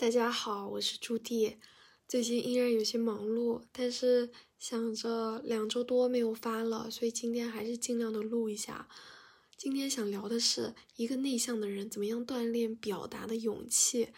大家好，我是朱棣。最近依然有些忙碌，但是想着两周多没有发了，所以今天还是尽量的录一下。今天想聊的是一个内向的人怎么样锻炼表达的勇气。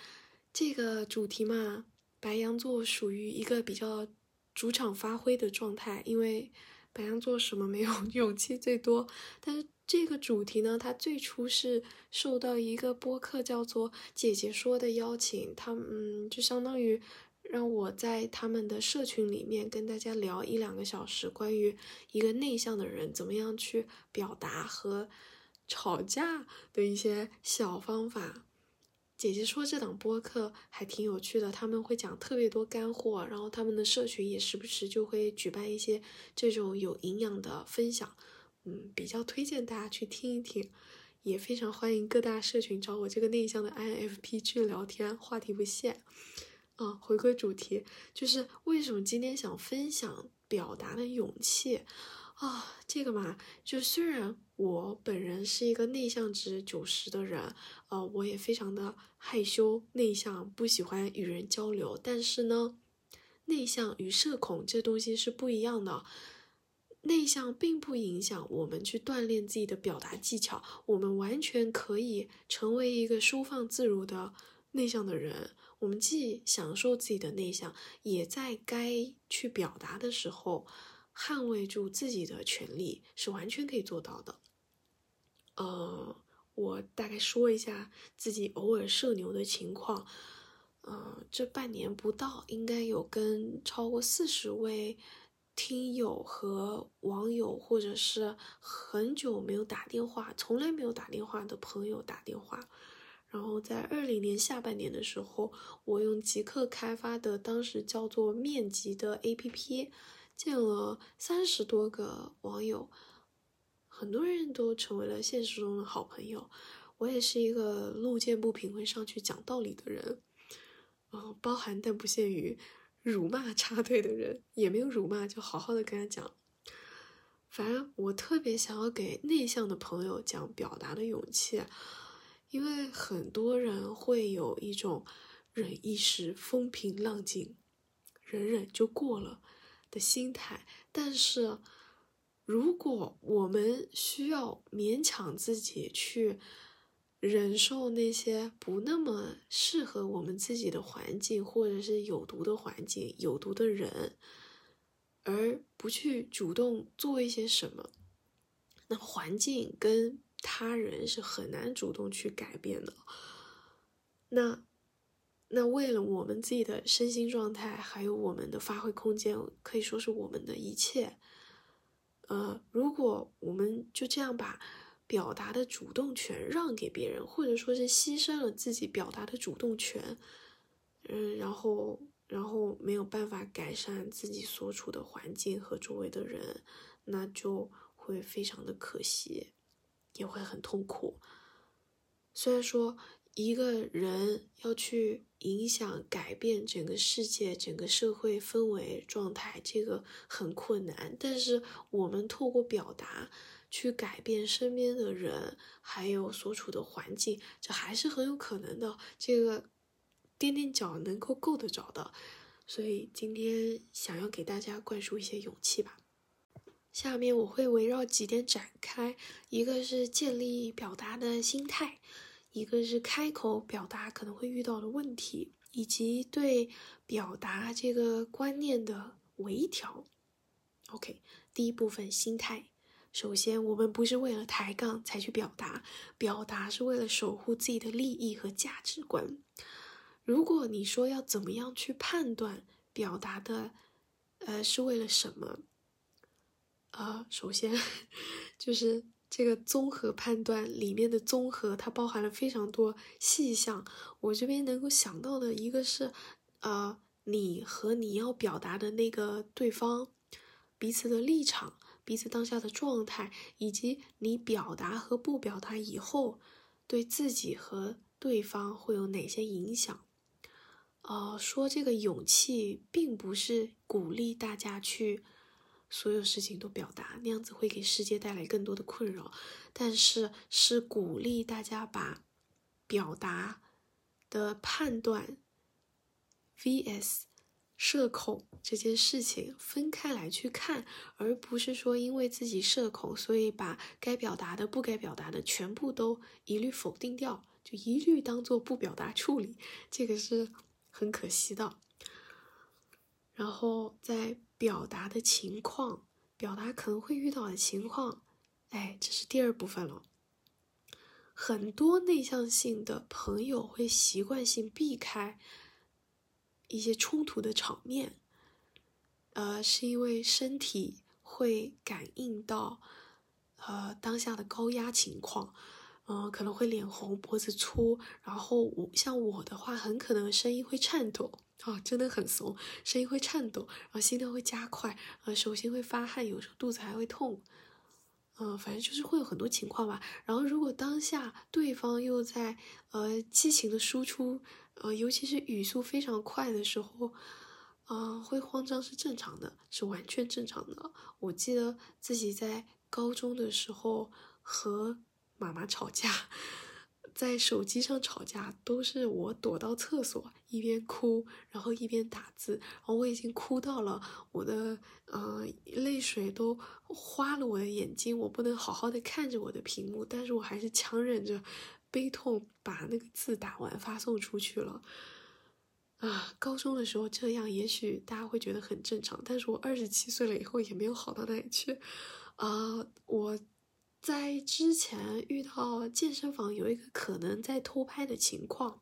这个主题嘛，白羊座属于一个比较主场发挥的状态，因为白羊座什么没有 勇气最多，但是。这个主题呢，它最初是受到一个播客叫做“姐姐说”的邀请，他嗯，就相当于让我在他们的社群里面跟大家聊一两个小时，关于一个内向的人怎么样去表达和吵架的一些小方法。姐姐说这档播客还挺有趣的，他们会讲特别多干货，然后他们的社群也时不时就会举办一些这种有营养的分享。嗯，比较推荐大家去听一听，也非常欢迎各大社群找我这个内向的 INFP 去聊天，话题不限。啊，回归主题，就是为什么今天想分享表达的勇气啊？这个嘛，就虽然我本人是一个内向值九十的人，呃，我也非常的害羞内向，不喜欢与人交流，但是呢，内向与社恐这东西是不一样的。内向并不影响我们去锻炼自己的表达技巧，我们完全可以成为一个收放自如的内向的人。我们既享受自己的内向，也在该去表达的时候捍卫住自己的权利，是完全可以做到的。呃，我大概说一下自己偶尔社牛的情况。呃，这半年不到，应该有跟超过四十位。听友和网友，或者是很久没有打电话、从来没有打电话的朋友打电话。然后在二零年下半年的时候，我用极客开发的当时叫做面极的 APP，见了三十多个网友，很多人都成为了现实中的好朋友。我也是一个路见不平会上去讲道理的人，嗯，包含但不限于。辱骂 插队的人也没有辱骂，就好好的跟他讲。反正我特别想要给内向的朋友讲表达的勇气，因为很多人会有一种忍一时风平浪静，忍忍就过了的心态。但是，如果我们需要勉强自己去。忍受那些不那么适合我们自己的环境，或者是有毒的环境、有毒的人，而不去主动做一些什么，那环境跟他人是很难主动去改变的。那那为了我们自己的身心状态，还有我们的发挥空间，可以说是我们的一切。呃，如果我们就这样把。表达的主动权让给别人，或者说是牺牲了自己表达的主动权，嗯，然后然后没有办法改善自己所处的环境和周围的人，那就会非常的可惜，也会很痛苦。虽然说一个人要去影响改变整个世界、整个社会氛围状态，这个很困难，但是我们透过表达。去改变身边的人，还有所处的环境，这还是很有可能的。这个垫垫脚能够够得着的，所以今天想要给大家灌输一些勇气吧。下面我会围绕几点展开：一个是建立表达的心态，一个是开口表达可能会遇到的问题，以及对表达这个观念的微调。OK，第一部分心态。首先，我们不是为了抬杠才去表达，表达是为了守护自己的利益和价值观。如果你说要怎么样去判断表达的，呃，是为了什么？呃，首先 就是这个综合判断里面的综合，它包含了非常多细项。我这边能够想到的一个是，呃，你和你要表达的那个对方彼此的立场。彼此当下的状态，以及你表达和不表达以后，对自己和对方会有哪些影响？呃，说这个勇气，并不是鼓励大家去所有事情都表达，那样子会给世界带来更多的困扰。但是，是鼓励大家把表达的判断 vs 社恐这件事情分开来去看，而不是说因为自己社恐，所以把该表达的、不该表达的全部都一律否定掉，就一律当做不表达处理，这个是很可惜的。然后在表达的情况，表达可能会遇到的情况，哎，这是第二部分了。很多内向性的朋友会习惯性避开一些冲突的场面，呃，是因为身体会感应到，呃，当下的高压情况，嗯，可能会脸红、脖子粗，然后我像我的话，很可能声音会颤抖。啊，真的很怂，声音会颤抖，然后心跳会加快，呃，手心会发汗，有时候肚子还会痛，嗯，反正就是会有很多情况吧。然后如果当下对方又在呃激情的输出，呃，尤其是语速非常快的时候，啊，会慌张是正常的，是完全正常的。我记得自己在高中的时候和妈妈吵架。在手机上吵架，都是我躲到厕所一边哭，然后一边打字，然后我已经哭到了我的呃泪水都花了我的眼睛，我不能好好的看着我的屏幕，但是我还是强忍着悲痛把那个字打完发送出去了。啊，高中的时候这样，也许大家会觉得很正常，但是我二十七岁了以后也没有好到哪里去，啊，我。在之前遇到健身房有一个可能在偷拍的情况，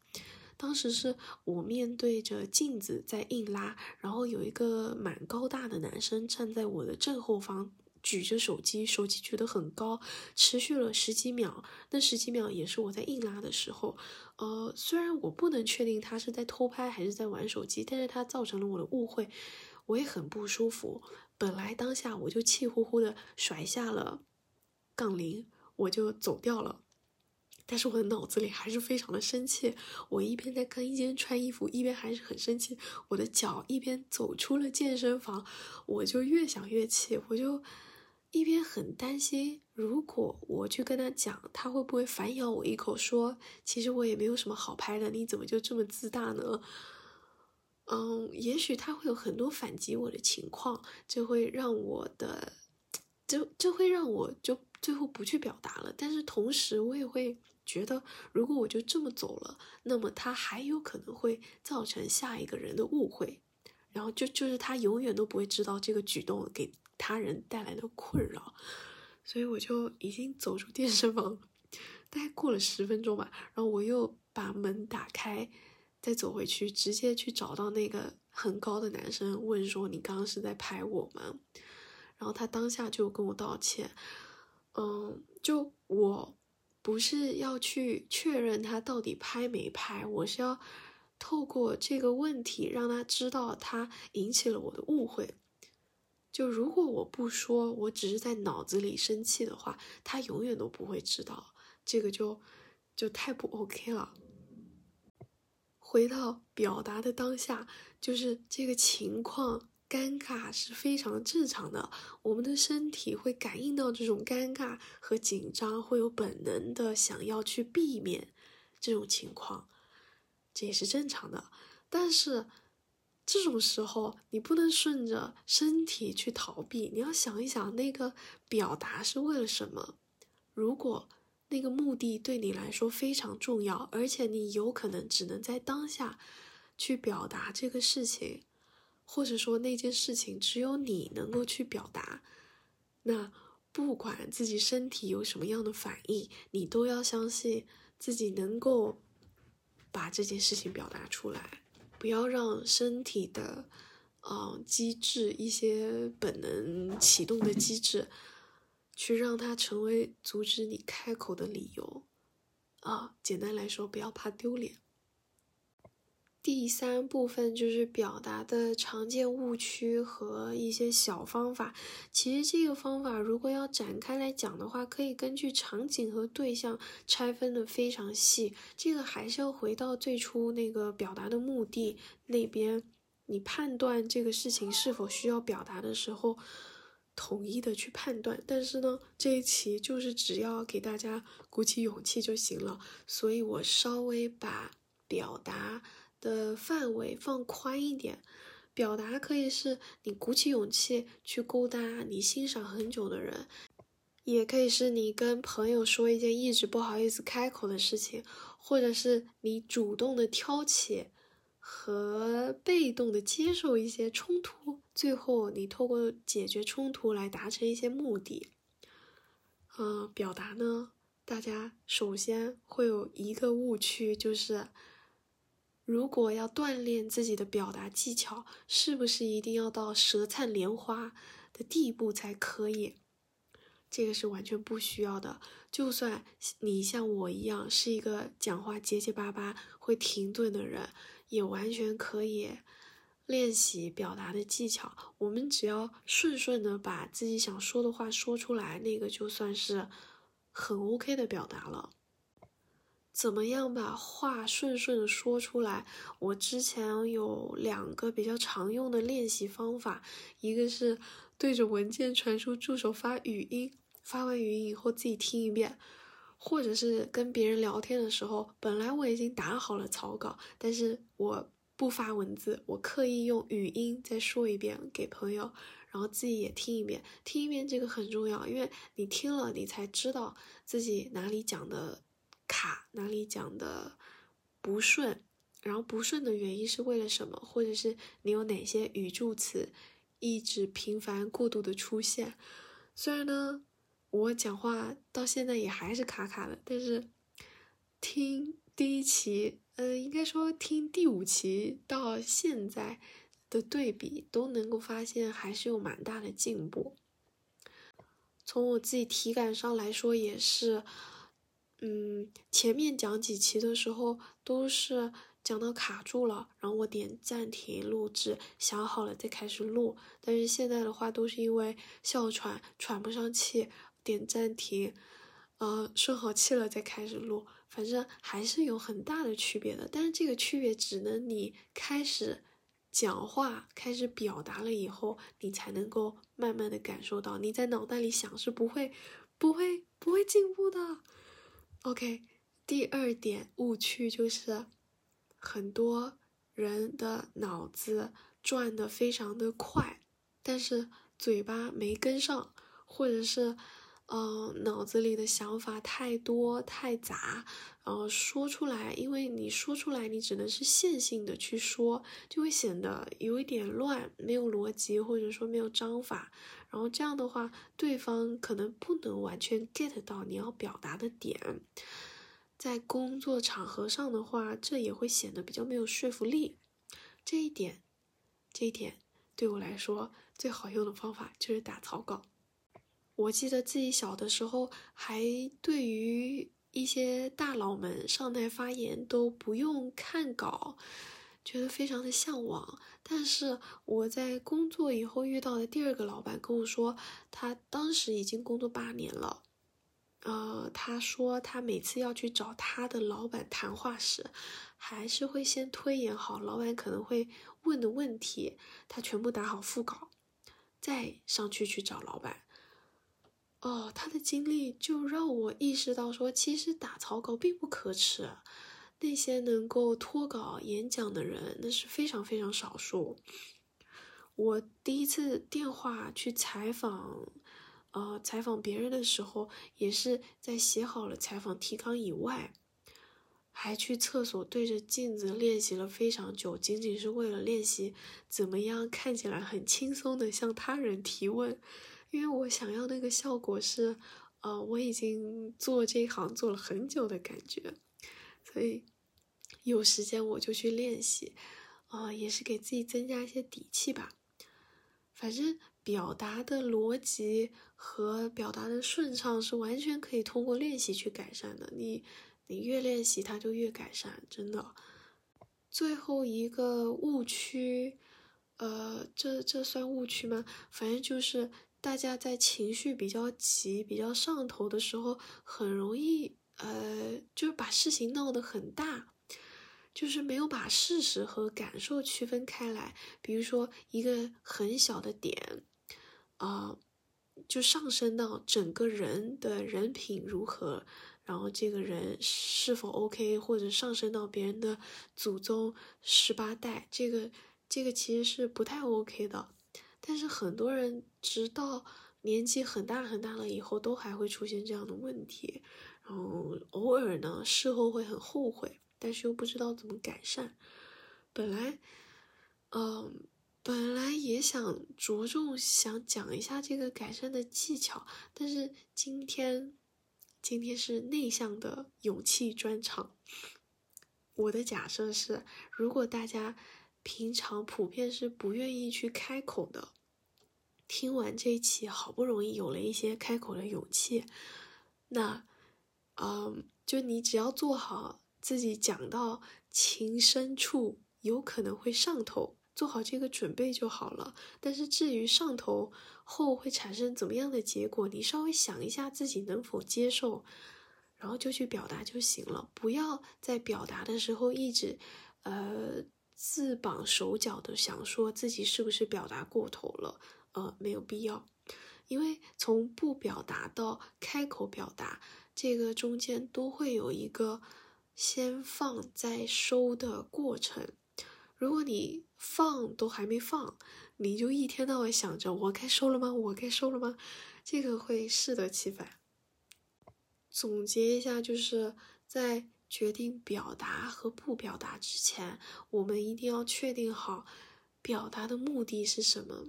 当时是我面对着镜子在硬拉，然后有一个蛮高大的男生站在我的正后方，举着手机，手机举得很高，持续了十几秒。那十几秒也是我在硬拉的时候，呃，虽然我不能确定他是在偷拍还是在玩手机，但是他造成了我的误会，我也很不舒服。本来当下我就气呼呼的甩下了。杠铃，我就走掉了，但是我的脑子里还是非常的生气。我一边在更衣间穿衣服，一边还是很生气。我的脚一边走出了健身房，我就越想越气，我就一边很担心，如果我去跟他讲，他会不会反咬我一口，说其实我也没有什么好拍的，你怎么就这么自大呢？嗯，也许他会有很多反击我的情况，就会让我的，就就会让我就。最后不去表达了，但是同时我也会觉得，如果我就这么走了，那么他还有可能会造成下一个人的误会，然后就就是他永远都不会知道这个举动给他人带来的困扰，所以我就已经走出健身房，大概过了十分钟吧，然后我又把门打开，再走回去，直接去找到那个很高的男生，问说你刚刚是在拍我吗？然后他当下就跟我道歉。嗯，就我不是要去确认他到底拍没拍，我是要透过这个问题让他知道他引起了我的误会。就如果我不说，我只是在脑子里生气的话，他永远都不会知道。这个就就太不 OK 了。回到表达的当下，就是这个情况。尴尬是非常正常的，我们的身体会感应到这种尴尬和紧张，会有本能的想要去避免这种情况，这也是正常的。但是这种时候，你不能顺着身体去逃避，你要想一想那个表达是为了什么。如果那个目的对你来说非常重要，而且你有可能只能在当下去表达这个事情。或者说那件事情只有你能够去表达，那不管自己身体有什么样的反应，你都要相信自己能够把这件事情表达出来，不要让身体的嗯机制一些本能启动的机制，去让它成为阻止你开口的理由啊。简单来说，不要怕丢脸。第三部分就是表达的常见误区和一些小方法。其实这个方法如果要展开来讲的话，可以根据场景和对象拆分的非常细。这个还是要回到最初那个表达的目的那边，你判断这个事情是否需要表达的时候，统一的去判断。但是呢，这一期就是只要给大家鼓起勇气就行了，所以我稍微把表达。的范围放宽一点。表达可以是你鼓起勇气去勾搭你欣赏很久的人，也可以是你跟朋友说一件一直不好意思开口的事情，或者是你主动的挑起和被动的接受一些冲突，最后你透过解决冲突来达成一些目的。嗯，表达呢，大家首先会有一个误区，就是。如果要锻炼自己的表达技巧，是不是一定要到舌灿莲花的地步才可以？这个是完全不需要的。就算你像我一样是一个讲话结结巴巴、会停顿的人，也完全可以练习表达的技巧。我们只要顺顺的把自己想说的话说出来，那个就算是很 OK 的表达了。怎么样把话顺顺的说出来？我之前有两个比较常用的练习方法，一个是对着文件传输助手发语音，发完语音以后自己听一遍，或者是跟别人聊天的时候，本来我已经打好了草稿，但是我不发文字，我刻意用语音再说一遍给朋友，然后自己也听一遍，听一遍这个很重要，因为你听了，你才知道自己哪里讲的。卡哪里讲的不顺，然后不顺的原因是为了什么，或者是你有哪些语助词一直频繁过度的出现？虽然呢，我讲话到现在也还是卡卡的，但是听第一期，呃，应该说听第五期到现在的对比，都能够发现还是有蛮大的进步。从我自己体感上来说，也是。嗯，前面讲几期的时候都是讲到卡住了，然后我点暂停录制，想好了再开始录。但是现在的话都是因为哮喘喘不上气，点暂停，呃，顺好气了再开始录。反正还是有很大的区别的，但是这个区别只能你开始讲话、开始表达了以后，你才能够慢慢的感受到。你在脑袋里想是不会、不会、不会进步的。OK，第二点误区就是很多人的脑子转的非常的快，但是嘴巴没跟上，或者是嗯脑子里的想法太多太杂，然后说出来，因为你说出来你只能是线性的去说，就会显得有一点乱，没有逻辑，或者说没有章法。然后这样的话，对方可能不能完全 get 到你要表达的点，在工作场合上的话，这也会显得比较没有说服力。这一点，这一点对我来说最好用的方法就是打草稿。我记得自己小的时候，还对于一些大佬们上台发言都不用看稿。觉得非常的向往，但是我在工作以后遇到的第二个老板跟我说，他当时已经工作八年了，呃，他说他每次要去找他的老板谈话时，还是会先推演好老板可能会问的问题，他全部打好副稿，再上去去找老板。哦，他的经历就让我意识到说，其实打草稿并不可耻。那些能够脱稿演讲的人，那是非常非常少数。我第一次电话去采访，呃，采访别人的时候，也是在写好了采访提纲以外，还去厕所对着镜子练习了非常久，仅仅是为了练习怎么样看起来很轻松的向他人提问，因为我想要那个效果是，呃，我已经做这一行做了很久的感觉。所以有时间我就去练习，啊，也是给自己增加一些底气吧。反正表达的逻辑和表达的顺畅是完全可以通过练习去改善的。你你越练习，它就越改善，真的。最后一个误区，呃，这这算误区吗？反正就是大家在情绪比较急、比较上头的时候，很容易。呃，就是把事情闹得很大，就是没有把事实和感受区分开来。比如说一个很小的点，啊，就上升到整个人的人品如何，然后这个人是否 OK，或者上升到别人的祖宗十八代，这个这个其实是不太 OK 的。但是很多人直到年纪很大很大了以后，都还会出现这样的问题，然后偶尔呢，事后会很后悔，但是又不知道怎么改善。本来，嗯，本来也想着重想讲一下这个改善的技巧，但是今天。今天是内向的勇气专场。我的假设是，如果大家平常普遍是不愿意去开口的，听完这一期好不容易有了一些开口的勇气，那，嗯，就你只要做好自己讲到情深处有可能会上头。做好这个准备就好了。但是至于上头后会产生怎么样的结果，你稍微想一下自己能否接受，然后就去表达就行了。不要在表达的时候一直，呃，自绑手脚的想说自己是不是表达过头了，呃，没有必要。因为从不表达到开口表达，这个中间都会有一个先放再收的过程。如果你放都还没放，你就一天到晚想着我该收了吗？我该收了吗？这个会适得其反。总结一下，就是在决定表达和不表达之前，我们一定要确定好表达的目的是什么：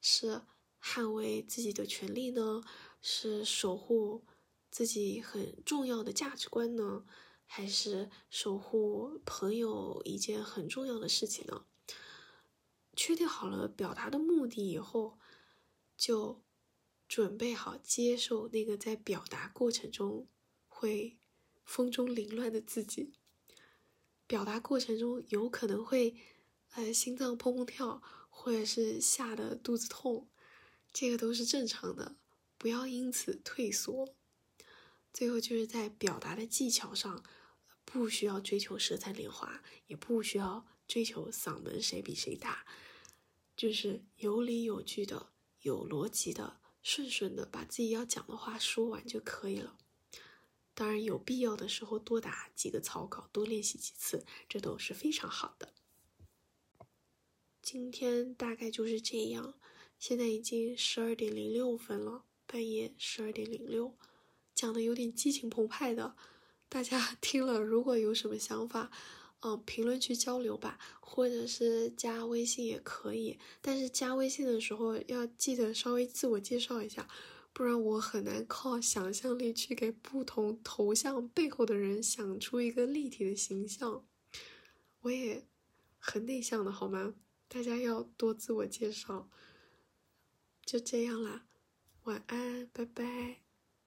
是捍卫自己的权利呢？是守护自己很重要的价值观呢？还是守护朋友一件很重要的事情呢。确定好了表达的目的以后，就准备好接受那个在表达过程中会风中凌乱的自己。表达过程中有可能会呃心脏砰砰跳，或者是吓得肚子痛，这个都是正常的，不要因此退缩。最后就是在表达的技巧上。不需要追求舌灿莲花，也不需要追求嗓门谁比谁大，就是有理有据的、有逻辑的、顺顺的把自己要讲的话说完就可以了。当然，有必要的时候多打几个草稿，多练习几次，这都是非常好的。今天大概就是这样，现在已经十二点零六分了，半夜十二点零六，讲的有点激情澎湃的。大家 听了，如果有什么想法，嗯，评论区交流吧，或者是加微信也可以。但是加微信的时候要记得稍微自我介绍一下，不然我很难靠想象力去给不同头像背后的人想出一个立体的形象。我也很内向的好吗？大家要多自我介绍。就这样啦，晚安，拜拜。